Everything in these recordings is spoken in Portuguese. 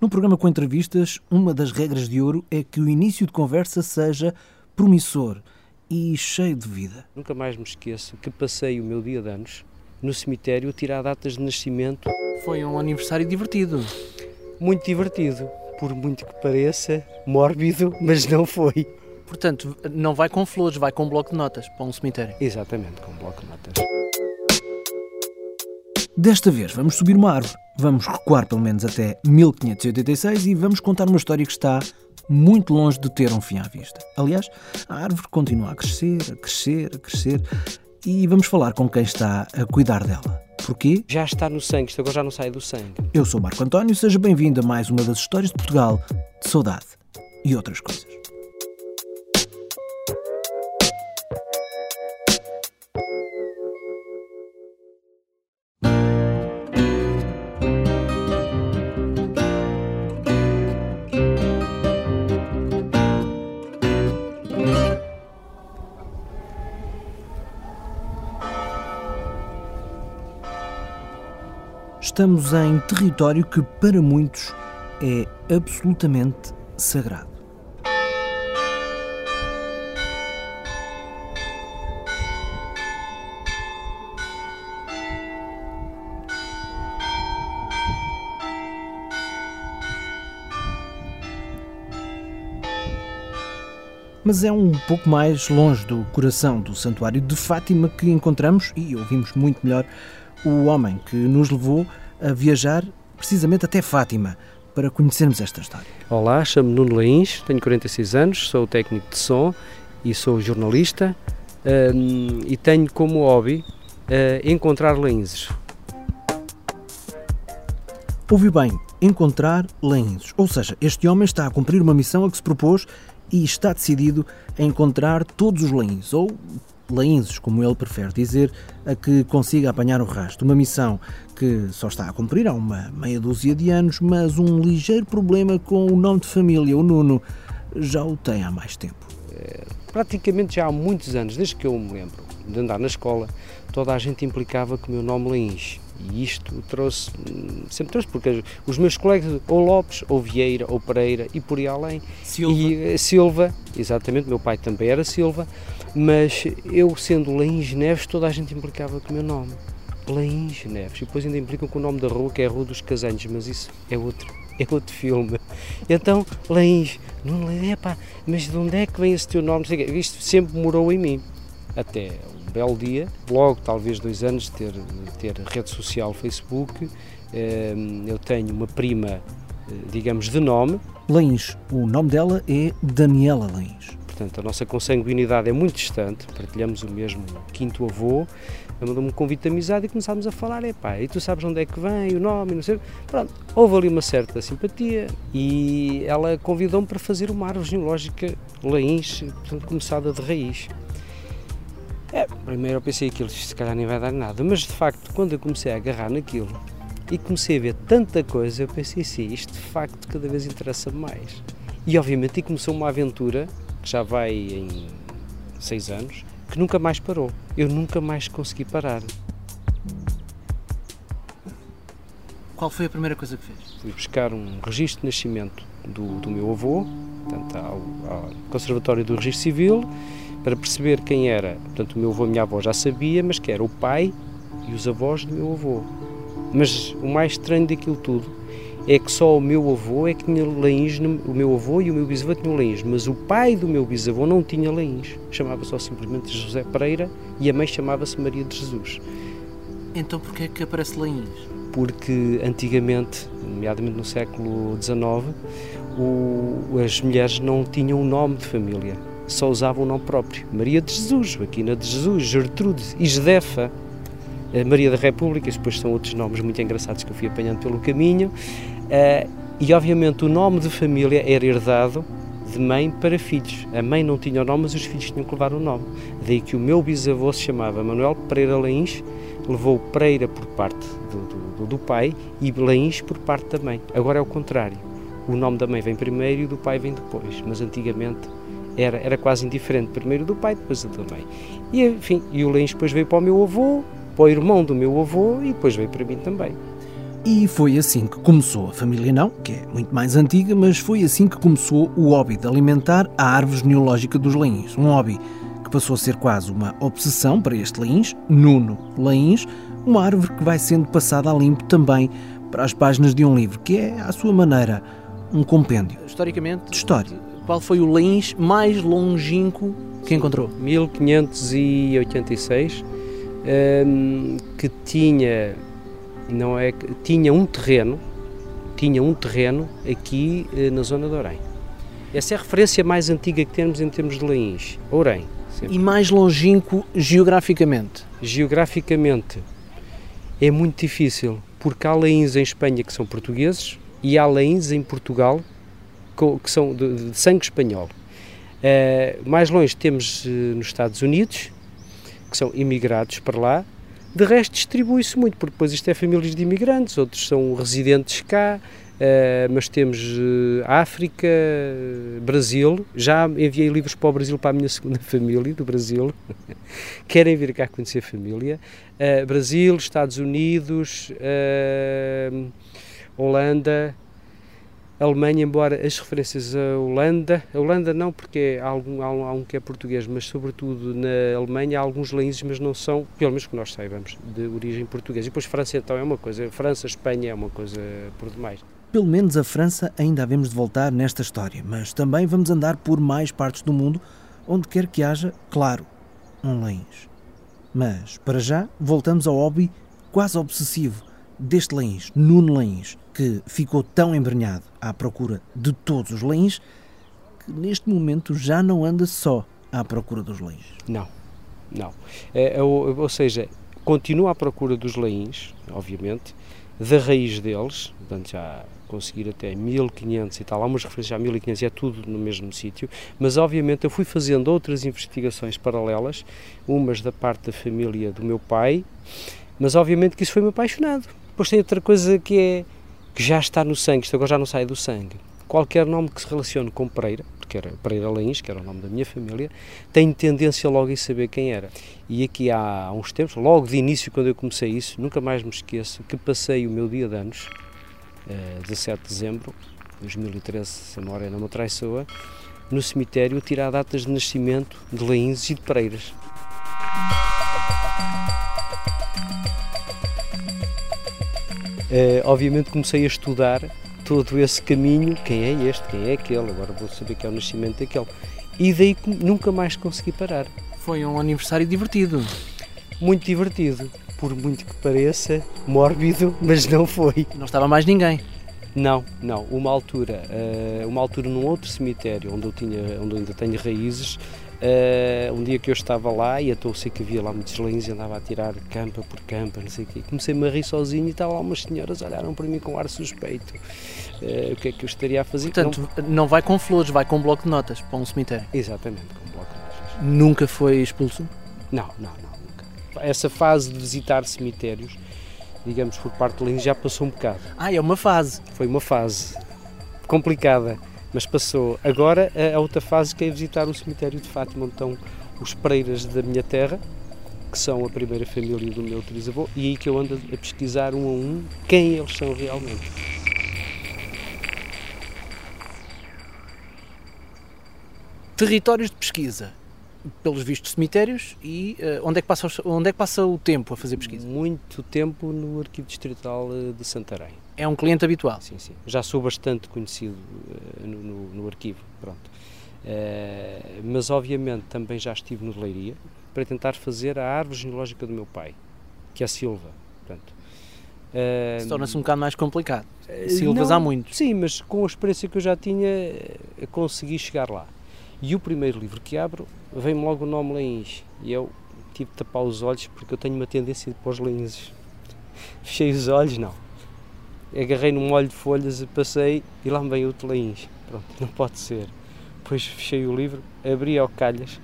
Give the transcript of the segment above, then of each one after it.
No programa com entrevistas, uma das regras de ouro é que o início de conversa seja promissor e cheio de vida. Nunca mais me esqueço que passei o meu dia de anos no cemitério a tirar datas de nascimento. Foi um aniversário divertido. Muito divertido, por muito que pareça, mórbido, mas não foi. Portanto, não vai com flores, vai com um bloco de notas para um cemitério. Exatamente, com um bloco de notas. Desta vez vamos subir uma árvore. Vamos recuar pelo menos até 1586 e vamos contar uma história que está muito longe de ter um fim à vista. Aliás, a árvore continua a crescer, a crescer, a crescer e vamos falar com quem está a cuidar dela. Porquê? Já está no sangue, isto agora já não sai do sangue. Eu sou Marco António, seja bem-vindo a mais uma das histórias de Portugal, de saudade e outras coisas. Estamos em território que para muitos é absolutamente sagrado. Mas é um pouco mais longe do coração do Santuário de Fátima que encontramos, e ouvimos muito melhor, o homem que nos levou a viajar precisamente até Fátima para conhecermos esta história. Olá, chamo-me Nuno Lains, tenho 46 anos, sou técnico de som e sou jornalista um, e tenho como hobby uh, encontrar laínzes. Ouvi bem, encontrar laínzes. Ou seja, este homem está a cumprir uma missão a que se propôs e está decidido a encontrar todos os laínzes, ou laínzes, como ele prefere dizer, a que consiga apanhar o rastro. Uma missão que só está a cumprir há uma meia dúzia de anos, mas um ligeiro problema com o nome de família, o Nuno, já o tem há mais tempo. É, praticamente já há muitos anos, desde que eu me lembro de andar na escola, toda a gente implicava que o meu nome Lains. E isto trouxe, sempre trouxe, porque os meus colegas, ou Lopes, ou Vieira, ou Pereira, e por aí além. Silva. E, Silva, exatamente, meu pai também era Silva, mas eu sendo Lains Neves, toda a gente implicava com o meu nome. Lains Neves. E depois ainda implicam com o nome da rua, que é a Rua dos Casanhos, mas isso é outro, é outro filme. Então, Lains, não é pá, mas de onde é que vem esse teu nome? Isto sempre morou em mim. Até belo dia, logo talvez dois anos de ter, de ter rede social Facebook, ehm, eu tenho uma prima, eh, digamos, de nome. Lains, o nome dela é Daniela Lains. Portanto, a nossa consanguinidade é muito distante, partilhamos o mesmo quinto avô, mandou-me um convite de amizade e começámos a falar, é pá, e tu sabes onde é que vem, o nome, não sei. Pronto, houve ali uma certa simpatia e ela convidou-me para fazer uma árvore genealógica Lains, portanto, começada de raiz. É, primeiro eu pensei aquilo, se calhar nem vai dar nada, mas de facto, quando eu comecei a agarrar naquilo e comecei a ver tanta coisa, eu pensei sim, isto de facto cada vez interessa mais. E obviamente começou uma aventura que já vai em seis anos, que nunca mais parou. Eu nunca mais consegui parar. Qual foi a primeira coisa que fez? Fui buscar um registro de nascimento do, do meu avô, portanto, ao, ao Conservatório do Registro Civil, para perceber quem era. Portanto, o meu avô e a minha avó já sabia, mas que era o pai e os avós do meu avô. Mas o mais estranho daquilo tudo é que só o meu avô é que tinha leins, o meu avô e o meu bisavô tinham leins, mas o pai do meu bisavô não tinha leins. Chamava só simplesmente José Pereira e a mãe chamava-se Maria de Jesus. Então porquê é que aparece leins? Porque antigamente, nomeadamente no século XIX, o, as mulheres não tinham um nome de família, só usavam o nome próprio. Maria de Jesus, Joaquina de Jesus, Gertrude, Isdefa, Maria da República, depois são outros nomes muito engraçados que eu fui apanhando pelo caminho. Uh, e obviamente o nome de família era herdado de mãe para filhos. A mãe não tinha o nome, mas os filhos tinham que levar o nome. Daí que o meu bisavô se chamava Manuel Pereira Leins, levou Pereira por parte do, do, do pai e Leins por parte da mãe. Agora é o contrário. O nome da mãe vem primeiro e o do pai vem depois, mas antigamente era, era quase indiferente. Primeiro do pai, depois da mãe. E, enfim, e o Leins depois veio para o meu avô, para o irmão do meu avô e depois veio para mim também. E foi assim que começou a família não, que é muito mais antiga, mas foi assim que começou o hobby de alimentar a árvore genealógica dos leões. Um hobby que passou a ser quase uma obsessão para este leões, Nuno Leões, uma árvore que vai sendo passada a limpo também para as páginas de um livro, que é, à sua maneira, um compêndio. Historicamente, de história. Qual foi o leões mais longínquo que encontrou? 1586, um, que tinha não é tinha um terreno, tinha um terreno aqui eh, na zona de Orem. Essa é a referência mais antiga que temos em termos de leões, Orem. Sempre. E mais longínquo geograficamente? Geograficamente é muito difícil, porque há leões em Espanha que são portugueses e há leões em Portugal que são de, de sangue espanhol. Uh, mais longe temos uh, nos Estados Unidos, que são imigrados para lá, de resto, distribui-se muito, porque depois isto é famílias de imigrantes, outros são residentes cá, uh, mas temos África, Brasil. Já enviei livros para o Brasil para a minha segunda família do Brasil. Querem vir cá conhecer a família. Brasil, Estados Unidos, Holanda, Alemanha, embora as referências à Holanda, a Holanda não, porque há, algum, há, um, que é português, mas sobretudo na Alemanha há alguns leões, mas não são, pelo menos que nós saibamos, de origem portuguesa. E depois França então é uma coisa, França, Espanha é uma coisa por demais. Pelo menos a França ainda havemos de voltar nesta história, mas também vamos andar por mais partes do mundo, onde quer que haja, claro, um leões. Mas, para já, voltamos ao hobby quase obsessivo deste leões, Nuno Leões, que ficou tão embrenhado à procura de todos os leões que neste momento já não anda só à procura dos leões. Não, não. É, é ou, ou seja, continua à procura dos leões, obviamente, da raiz deles, portanto já conseguir até 1500 e tal, há umas referências a 1500 e é tudo no mesmo sítio, mas obviamente eu fui fazendo outras investigações paralelas, umas da parte da família do meu pai, mas obviamente que isso foi-me apaixonado. Depois tem outra coisa que é que já está no sangue, isto agora já não sai do sangue. Qualquer nome que se relacione com Pereira, porque era Pereira Lins, que era o nome da minha família, tem tendência logo em saber quem era. E aqui há uns tempos, logo de início, quando eu comecei isso, nunca mais me esqueço que passei o meu dia de anos, uh, 17 de dezembro de 2013, se a memória não me traiçoa, no cemitério a tirar datas de nascimento de Leins e de Pereiras. Obviamente comecei a estudar todo esse caminho, quem é este, quem é aquele, agora vou saber que é o nascimento daquele. E daí nunca mais consegui parar. Foi um aniversário divertido. Muito divertido, por muito que pareça, mórbido, mas não foi. Não estava mais ninguém. Não, não. Uma altura, uh, uma altura num outro cemitério onde eu tinha, onde eu ainda tenho raízes, Uh, um dia que eu estava lá e então sei que havia lá muitos leões e andava a tirar campa por campa, não sei o quê. Comecei-me a rir sozinho e estavam lá umas senhoras olharam para mim com ar suspeito. Uh, o que é que eu estaria a fazer? Portanto, não... não vai com flores, vai com um bloco de notas para um cemitério. Exatamente, com um bloco de notas. Nunca foi expulso? Não, não, não, nunca. Essa fase de visitar cemitérios, digamos, por parte de leões já passou um bocado. Ah, é uma fase. Foi uma fase complicada mas passou. Agora a outra fase que é visitar o cemitério de Fátima, onde estão os Pereiras da minha terra, que são a primeira família do meu trisavô, e aí que eu ando a pesquisar um a um quem eles são realmente. Territórios de pesquisa, pelos vistos cemitérios, e uh, onde, é que passa, onde é que passa o tempo a fazer pesquisa? Muito tempo no Arquivo Distrital eh, de Santarém. É um cliente habitual? Sim, sim. Já sou bastante conhecido uh, no, no, no, arquivo, pronto. Uh, mas obviamente também já estive no de Leiria para tentar fazer a árvore genealógica do meu pai, que é a Silva, portanto. Uh, Torna-se um bocado mais complicado. Silvas não, há muitos. Sim, mas com a experiência que eu já tinha, consegui chegar lá. E o primeiro livro que abro, vem-me logo o nome Leins. E eu tive de tapar os olhos porque eu tenho uma tendência de pôr os leins. Fechei os olhos, não agarrei num molho de folhas, passei e lá me veio o teleins. Pronto, não pode ser. Depois fechei o livro, abri ao calhas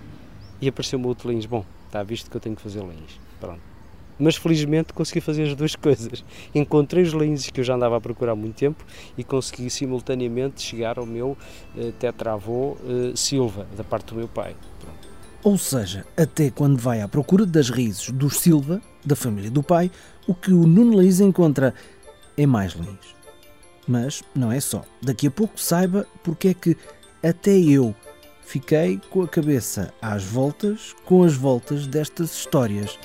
e apareceu-me o teleins. Bom, está visto que eu tenho que fazer leins. Pronto. Mas felizmente consegui fazer as duas coisas. Encontrei os leins que eu já andava a procurar há muito tempo e consegui simultaneamente chegar ao meu uh, tetravô uh, Silva, da parte do meu pai. Pronto. Ou seja, até quando vai à procura das raízes dos Silva, da família do pai, o que o Nuno Leis encontra é mais Lins. Mas não é só. Daqui a pouco saiba porque é que até eu fiquei com a cabeça às voltas com as voltas destas histórias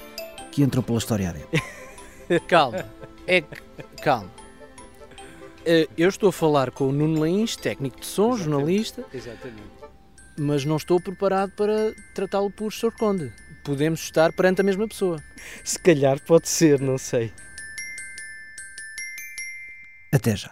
que entram pela história adentro. Calma. É que- calma. Eh, Eu estou a falar com o Nuno Lins, técnico de som, Exatamente. jornalista, Exatamente. mas não estou preparado para tratá-lo por Sr. Conde. Podemos estar perante a mesma pessoa. Se calhar pode ser, não sei. Até já.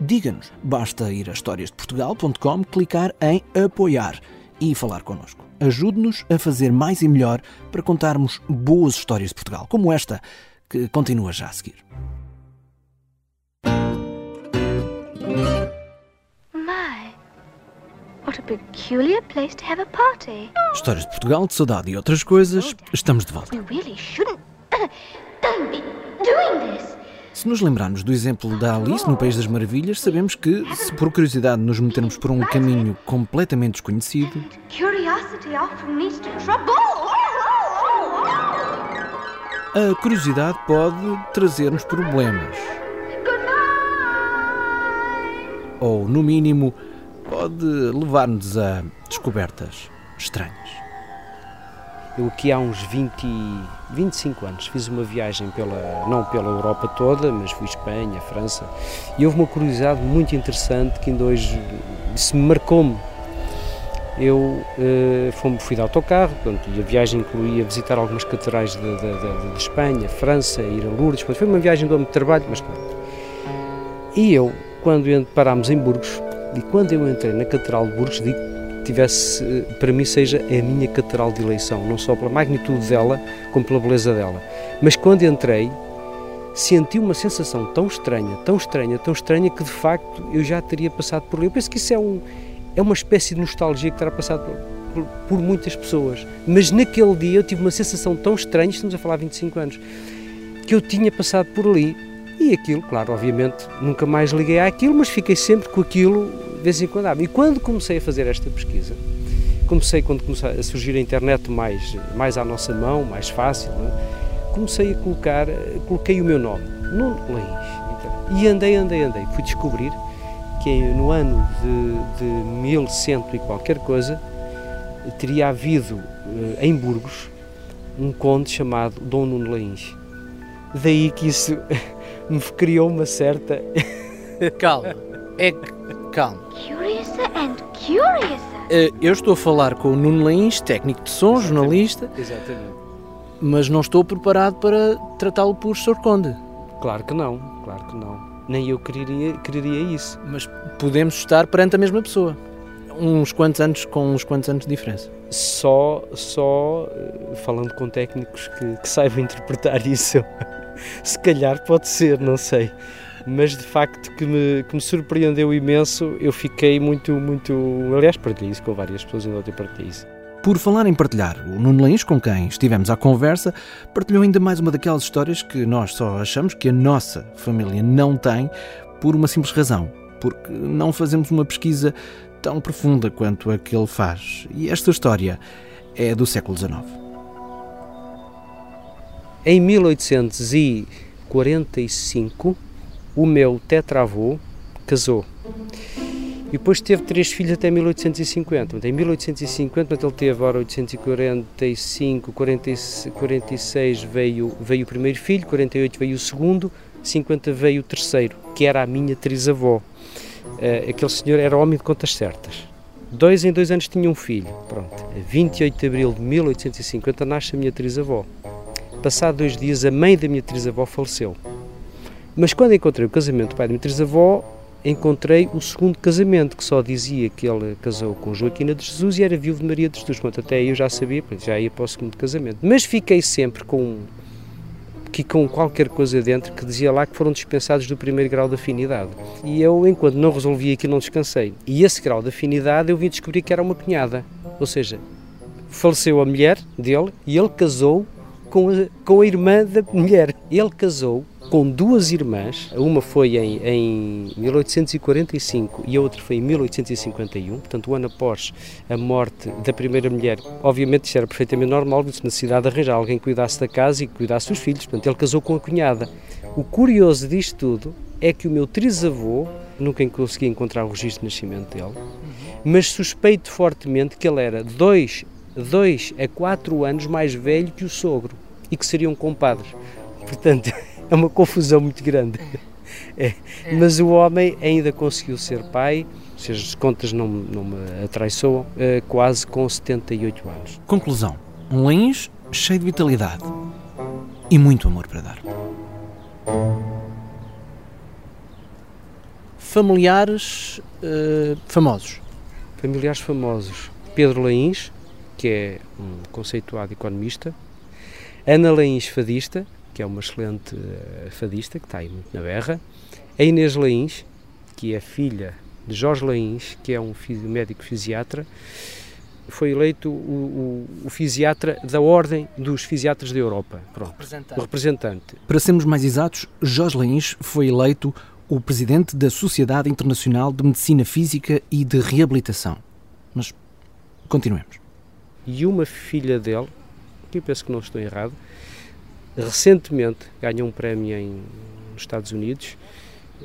diga-nos. Basta ir a historiasdeportugal.com, clicar em apoiar e falar connosco. Ajude-nos a fazer mais e melhor para contarmos boas histórias de Portugal, como esta, que continua já a seguir. What a peculiar place to have a party. Histórias de Portugal, de saudade e outras coisas, estamos de volta. We really shouldn't be doing this. Se nos lembrarmos do exemplo da Alice no País das Maravilhas, sabemos que, se por curiosidade nos metermos por um caminho completamente desconhecido, a curiosidade pode trazer-nos problemas. Ou, no mínimo, pode levar-nos a descobertas estranhas. Eu aqui há uns 20, e 25 anos fiz uma viagem pela, não pela Europa toda, mas fui Espanha, França, e houve uma curiosidade muito interessante que ainda hoje me marcou-me. Eu eh, fui, fui de autocarro, portanto, e a viagem incluía visitar algumas catedrais de, de- de- de Espanha, França, ir a Lourdes, portanto, foi uma viagem de âmbito de trabalho, mas claro. E eu, quando parámos em Burgos, e quando eu entrei na Catedral de Burgos, digo tivesse, para mim, seja a minha catedral de eleição, não só pela magnitude dela, como pela beleza dela. Mas quando entrei, senti uma sensação tão estranha, tão estranha, tão estranha, que de facto eu já teria passado por ali. Eu penso que isso é, um, é uma espécie de nostalgia que terá passado por, por, por muitas pessoas. Mas naquele dia eu tive uma sensação tão estranha, estamos a falar de 25 anos, que eu tinha passado por ali. E aquilo, claro, obviamente, nunca mais liguei àquilo, mas fiquei sempre com aquilo de vez em quando. Ah, E quando comecei a fazer esta pesquisa, comecei quando começou a surgir a internet mais, mais à nossa mão, mais fácil, é? comecei a colocar, coloquei o meu nome, Nuno. Então, E andei, andei, andei. Fui descobrir que no ano de, de 1100 e qualquer coisa teria havido eh, em Burgos um conde chamado Dom Nuno Lins. Daí que isso me criou uma certa Calma. É que. Calma. Curiouser and curiouser. Eh, Eu estou a falar com o Nuno Lins, técnico de som, jornalista, Exatamente. mas não estou preparado para tratá-lo por Sr. Conde. Claro que não, claro que não. Nem eu quereria, quereria isso. Mas podemos estar perante a mesma pessoa. Uns quantos anos com uns quantos anos de diferença. Só, só eh, falando com técnicos que, que saibam interpretar isso, se calhar pode ser, não sei. Mas de facto que me, que me surpreendeu imenso, eu fiquei muito, muito. Aliás, partilhei isso com várias pessoas, ainda ontem partilhei isso. Por falar em partilhar, o Nuno Lins, com quem estivemos à conversa, partilhou ainda mais uma daquelas histórias que nós só achamos que a nossa família não tem por uma simples razão, porque não fazemos uma pesquisa tão profunda quanto a que ele faz. E esta história é do século XIX. Em 1845, o meu tetravô casou. E depois teve três filhos até 1850. Portanto, Em 1850, portanto, ele teve, ora, 845, 40, 46 veio, veio o primeiro filho, 48 veio o segundo, 50 veio o terceiro, que era a minha trisavó. Eh, aquele senhor era homem de contas certas. Dois em dois anos tinha um filho. Pronto. A 28 de abril de 1850 nasce a minha trisavó. Passado dois dias, a mãe da minha trisavó faleceu. Mas quando encontrei o casamento do pai da minha trisavó, encontrei o segundo casamento, que só dizia que ele casou com Joaquina de Jesus e era viúvo de Maria de Jesus. Portanto, até eu já sabia, já ia para o segundo casamento. Mas fiquei sempre com que com qualquer coisa dentro que dizia lá que foram dispensados do primeiro grau de afinidade. E eu, enquanto não resolvi aquilo, não descansei. E esse grau de afinidade eu vim descobrir que era uma cunhada. Ou seja, faleceu a mulher dele e ele casou com a, com a irmã da mulher. Ele casou com duas irmãs, uma foi em, em 1845 e a outra foi em 1851, portanto, o ano após a morte da primeira mulher. Obviamente, isto era perfeitamente normal, disse na cidade arranjar alguém que cuidasse da casa e que cuidasse dos filhos, portanto, ele casou com a cunhada. O curioso disto tudo é que o meu trisavô, nunca consegui encontrar o registro de nascimento dele, mas suspeito fortemente que ele era dois, dois a quatro anos mais velho que o sogro e que seriam compadres. Portanto, é uma confusão muito grande. É. Mas o homem ainda conseguiu ser pai, se as contas não, não me atraiçoam, é, quase com 78 anos. Conclusão: um Lins cheio de vitalidade e muito amor para dar. Familiares uh, famosos. Familiares famosos. Pedro Lains, que é um conceituado economista. Ana Lains, fadista, que é uma excelente uh, fadista, que está aí muito na berra. A Inês Lains, que é filha de Jorge Lains, que é um médico fisiatra, foi eleito o, o, o, fisiatra da Ordem dos Fisiatras da Europa. Pronto, representante. O representante. Para sermos mais exatos, Jorge Lains foi eleito o presidente da Sociedade Internacional de Medicina Física e de Reabilitação. Mas continuemos. E uma filha dele, que eu penso que não estou errado, recentemente ganhou um prémio em, nos Estados Unidos,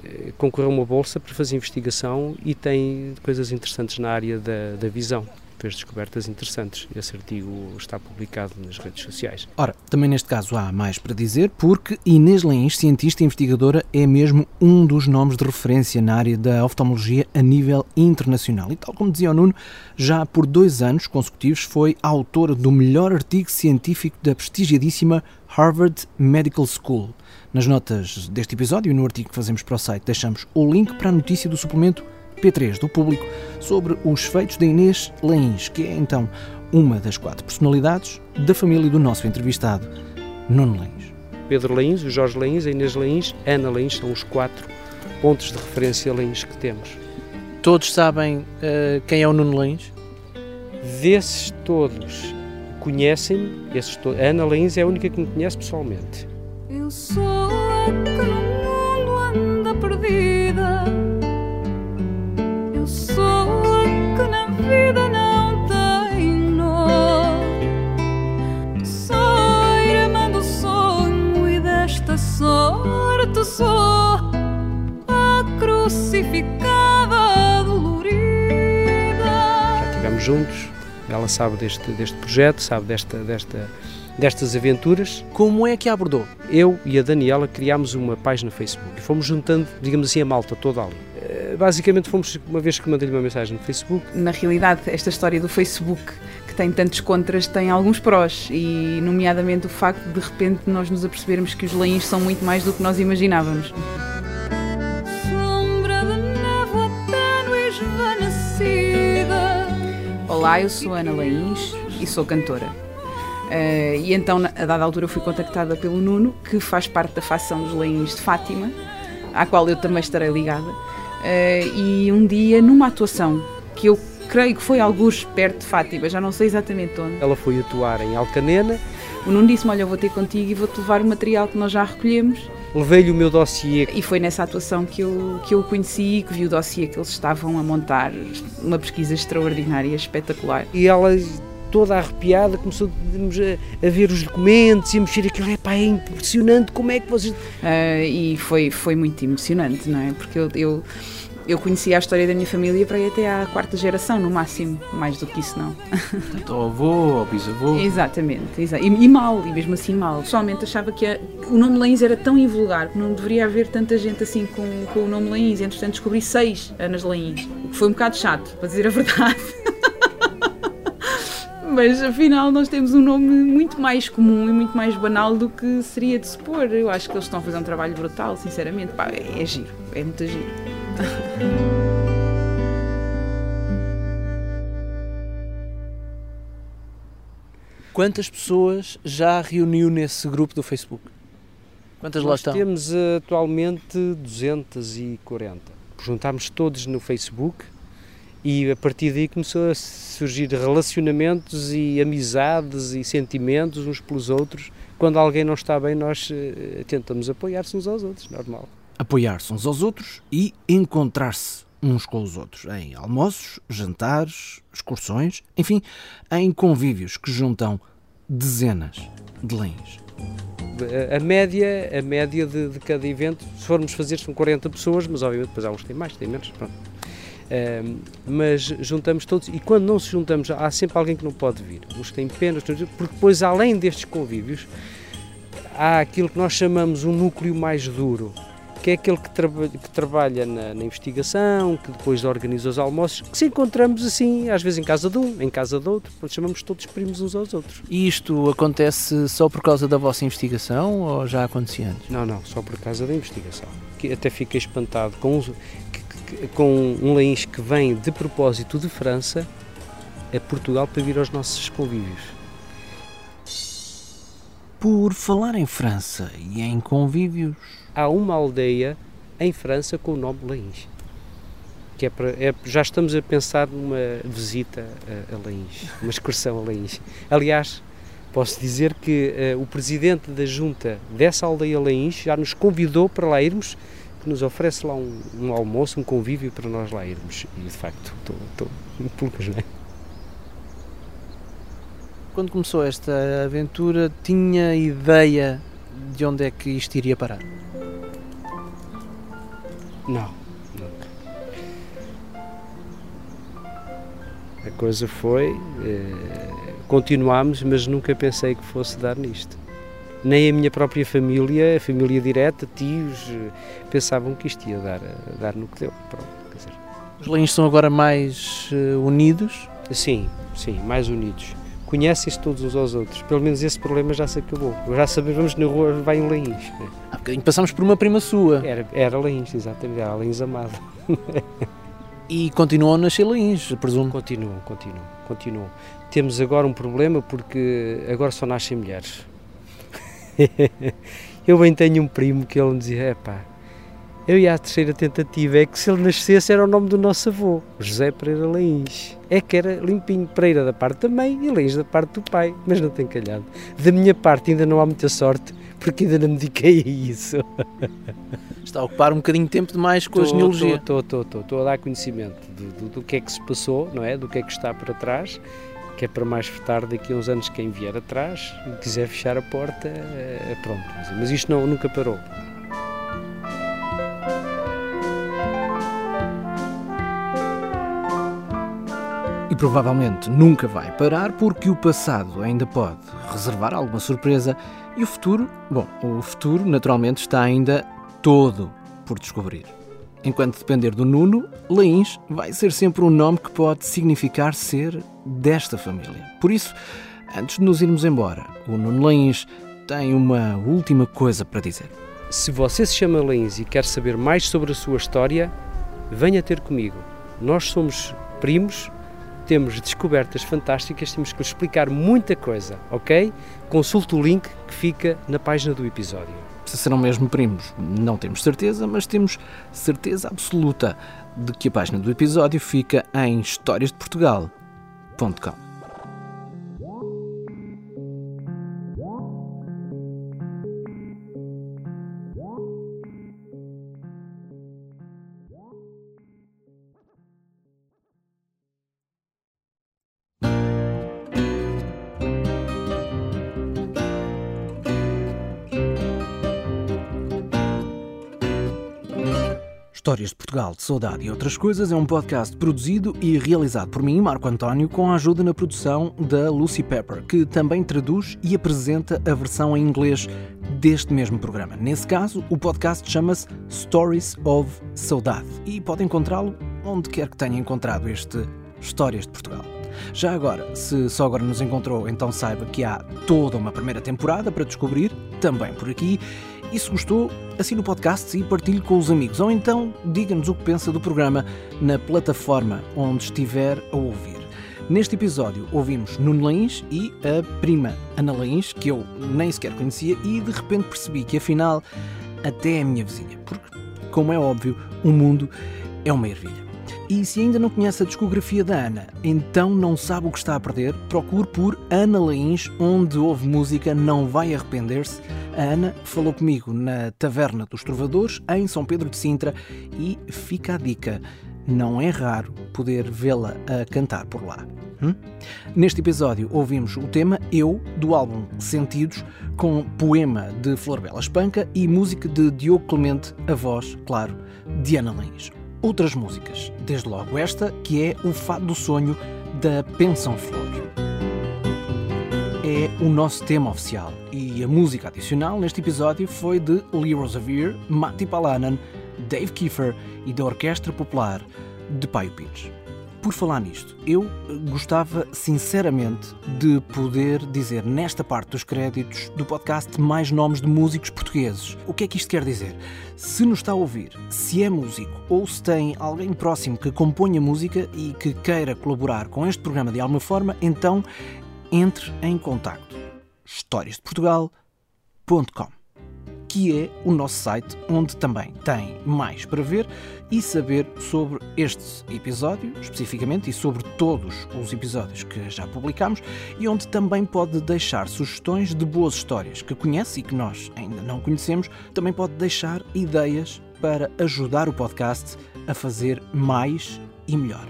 eh, concorreu a uma bolsa para fazer investigação e tem coisas interessantes na área da, da visão descobertas interessantes. Esse artigo está publicado nas redes sociais. Ora, também neste caso há mais para dizer, porque Inês Lins, cientista e investigadora, é mesmo um dos nomes de referência na área da oftalmologia a nível internacional. E tal como dizia o Nuno, já por dois anos consecutivos foi autora do melhor artigo científico da prestigiadíssima Harvard Medical School. Nas notas deste episódio e no artigo que fazemos para o site deixamos o link para a notícia do suplemento P3 do público sobre os feitos de Inês Leins, que é então uma das quatro personalidades da família do nosso entrevistado, Nuno Leins. Pedro Leins, o Jorge Leins, a Inês Leins, Ana Leins são os quatro pontos de referência Leins que temos. Todos sabem uh, quem é o Nuno Leins? Desses todos conhecem-me, to a Ana Leins é a única que me conhece pessoalmente. Eu sou a vida não tem nó. Sou irmã do sonho e desta sorte sou a crucificada dolorida. Já estivemos juntos, ela sabe deste, deste projeto, sabe desta, desta, destas aventuras. Como é que a abordou? Eu e a Daniela criámos uma página no Facebook e fomos juntando, digamos assim, a malta toda ali basicamente fomos, uma vez que mandei-lhe uma mensagem no Facebook. Na realidade, esta história do Facebook, que tem tantos contras, tem alguns prós, e nomeadamente o facto de de repente nós nos apercebermos que os leões são muito mais do que nós imaginávamos. Olá, eu sou Ana Leins e sou cantora. Uh, e então, a dada altura, fui contactada pelo Nuno, que faz parte da facção dos Leões de Fátima, à qual eu também estarei ligada. Uh, e um dia, numa atuação que eu creio que foi alguns perto de Fátima, já não sei exatamente onde. Ela foi atuar em Alcanena. O Nuno disse-me: Olha, eu vou ter contigo e vou-te levar o material que nós já recolhemos. Levei-lhe o meu dossiê. E foi nessa atuação que eu, que eu o conheci, que vi o dossiê que eles estavam a montar. Uma pesquisa extraordinária, espetacular. E ela toda arrepiada, começou a, a, ver os documentos e a mexer aquilo, é pá, é impressionante, como é que vocês... Uh, e foi, foi muito emocionante, não é? Porque eu, eu, eu conhecia a história da minha família para ir até à quarta geração, no máximo, mais do que isso não. Tanto ao avô, ao bisavô. Exatamente, exa e, e, mal, e mesmo assim mal. Pessoalmente achava que a, o nome Leins era tão invulgar que não deveria haver tanta gente assim com, com o nome Leins. Entretanto descobri seis Anas Leins, o que foi um bocado chato, para dizer a verdade. mas afinal nós temos um nome muito mais comum e muito mais banal do que seria de supor. Eu acho que eles estão a fazer um trabalho brutal, sinceramente. Pá, é, é giro, é muito giro. Quantas pessoas já reuniu nesse grupo do Facebook? Quantas lá Nós estão? temos eh, atualmente 240. Juntámos todos no Facebook e a partir daí começou a surgir relacionamentos e amizades e sentimentos uns pelos outros. Quando alguém não está bem, nós eh, tentamos apoiar-se uns aos outros, normal. Apoiar-se uns aos outros e encontrar-se uns com os outros em almoços, jantares, excursões, enfim, em convívios que juntam dezenas de leões. A- A média, a média de, de cada evento, se formos fazer, são 40 pessoas, mas obviamente depois há uns que têm mais, têm menos, pronto. Mas juntamos todos e quando não se juntamos há sempre alguém que não pode vir, uns que têm pena, porque depois além destes convívios há aquilo que nós chamamos um núcleo mais duro, que é aquele que, traba- que trabalha na, na investigação, que depois organiza os almoços, que se encontramos assim, às vezes em casa de um, em casa de outro, portanto, chamamos todos primos uns aos outros. E isto acontece só por causa da vossa investigação ou já acontecia antes? Não, não, só por causa da investigação. Que até fiquei espantado com, os- que- com um leins que vem de propósito de França a Portugal para vir aos nossos convívios. Por falar em França e em convívios, Há uma aldeia em França com o nome Leins. Que é para, é- já estamos a pensar numa visita a, a Leins, uma excursão a Leins. Aliás, posso dizer que eh, o presidente da junta dessa aldeia Leins já nos convidou para lá irmos, que nos oferece lá um, um almoço, um convívio para nós lá irmos. E de facto, estou- pulgas, não é? Quando começou esta aventura, tinha ideia de onde é que isto iria parar? Não, nunca. A coisa foi. eh, continuámos, mas nunca pensei que fosse dar nisto. Nem a minha própria família, a família direta, tios, eh, pensavam que isto ia dar, eh, dar no que deu. Pronto, Os leões são agora mais eh, unidos? sim, sim, mais unidos. Conhecem-se todos uns aos outros. Pelo menos esse problema já se acabou. Já sabemos na rua vai em Leins. né? Há bocadinho passámos por uma prima sua Era, era Leins, exatamente. Era Leins amado. e continuam a nascer leões, presumo. Continuam, continuam, continuam. Temos agora um problema porque agora só nascem mulheres. eu bem tenho um primo que ele me dizia, epá, eu ia à terceira tentativa, é que se ele nascesse era o nome do nosso avô, José Pereira Leins. É que era limpinho Pereira da parte da mãe e Leins da parte do pai, mas não tem calhado. Da minha parte ainda não há muita sorte, porque ainda não me dediquei a isso. Está a ocupar um bocadinho de tempo demais com a genealogia. Estou, estou, estou, estou a dar conhecimento do, do, do que é que se passou, não é? Do que é que está para trás, que é para mais tarde, daqui a uns anos, quem vier atrás e quiser fechar a porta, é, pronto. Mas isto não, nunca parou. e provavelmente nunca vai parar porque o passado ainda pode reservar alguma surpresa e o futuro, bom, o futuro naturalmente está ainda todo por descobrir. Enquanto depender do Nuno, Leins vai ser sempre um nome que pode significar ser desta família. Por isso, antes de nos irmos embora, o Nuno Leins tem uma última coisa para dizer. Se você se chama Leins e quer saber mais sobre a sua história, venha ter comigo. Nós somos primos, temos descobertas fantásticas, temos que lhe explicar muita coisa, ok? Consulte o link que fica na página do episódio. Se serão mesmo primos, não temos certeza, mas temos certeza absoluta de que a página do episódio fica em historiasdeportugal.com. Histórias de Portugal, de Saudade e Outras Coisas é um podcast produzido e realizado por mim, Marco António, com a ajuda na produção da Lucy Pepper, que também traduz e apresenta a versão em inglês deste mesmo programa. Nesse caso, o podcast chama-se Stories of Saudade e pode encontrá-lo onde quer que tenha encontrado este Histórias de Portugal. Já agora, se só agora nos encontrou, então saiba que há toda uma primeira temporada para descobrir, também por aqui, E se gostou, assine o podcast e partilhe com os amigos. Ou então diga-nos o que pensa do programa na plataforma onde estiver a ouvir. Neste episódio ouvimos Nuno Lains e a prima Ana Lains, que eu nem sequer conhecia, e de repente percebi que afinal até é a minha vizinha. Porque, como é óbvio, o mundo é uma ervilha. E se ainda não conhece a discografia da Ana, então não sabe o que está a perder, procure por Ana Lains, onde houve música, não vai arrepender-se. A Ana falou comigo na Taverna dos Trovadores, em São Pedro de Sintra, e fica a dica: não é raro poder vê-la a cantar por lá. Hum? Neste episódio ouvimos o tema Eu, do álbum Sentidos, com poema de Flor Bela Espanca e música de Diogo Clemente, a voz, claro, de Ana Lins outras músicas, desde logo esta, que é o Fado do Sonho da Pensão Flor. É o nosso tema oficial e a música adicional neste episódio foi de Leroy Zavir, Matti Palanen, Dave Kiefer e da Orquestra Popular de Paio Pires. Por falar nisto, eu gostava sinceramente de poder dizer nesta parte dos créditos do podcast mais nomes de músicos portugueses. O que é que isto quer dizer? Se nos está a ouvir, se é músico ou se tem alguém próximo que componha música e que queira colaborar com este programa de alguma forma, então entre em contacto. historiasdeportugal.com que é o nosso site, onde também tem mais para ver e saber sobre este episódio especificamente e sobre todos os episódios que já publicamos e onde também pode deixar sugestões de boas histórias que conhece e que nós ainda não conhecemos. Também pode deixar ideias para ajudar o podcast a fazer mais e melhor.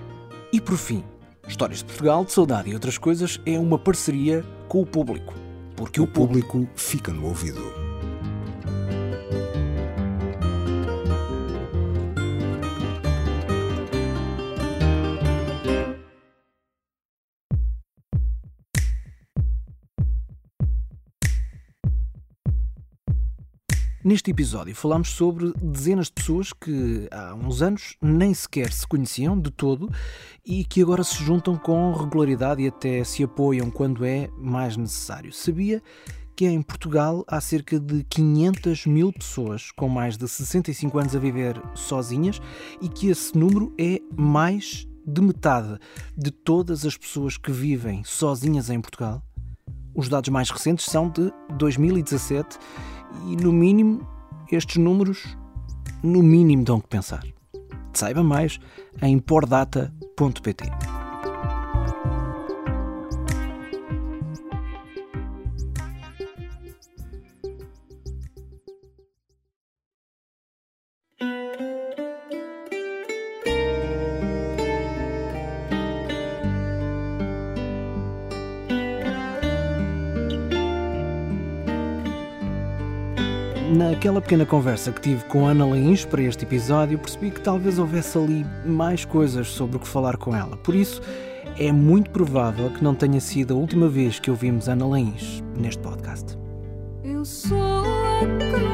E por fim, Histórias de Portugal, de Saudade e outras coisas é uma parceria com o público. Porque o público fica no ouvido. Neste episódio falamos sobre dezenas de pessoas que há uns anos nem sequer se conheciam de todo e que agora se juntam com regularidade e até se apoiam quando é mais necessário. Sabia que em Portugal há cerca de 500 mil pessoas com mais de 65 anos a viver sozinhas e que esse número é mais de metade de todas as pessoas que vivem sozinhas em Portugal? Os dados mais recentes são de 2017 e, no mínimo, estes números, no mínimo, dão que pensar. Saiba mais em pordata.pt. Naquela pequena conversa que tive com Ana Lins para este episódio, percebi que talvez houvesse ali mais coisas sobre o que falar com ela. Por isso, é muito provável que não tenha sido a última vez que ouvimos Ana Lins neste podcast. Eu sou a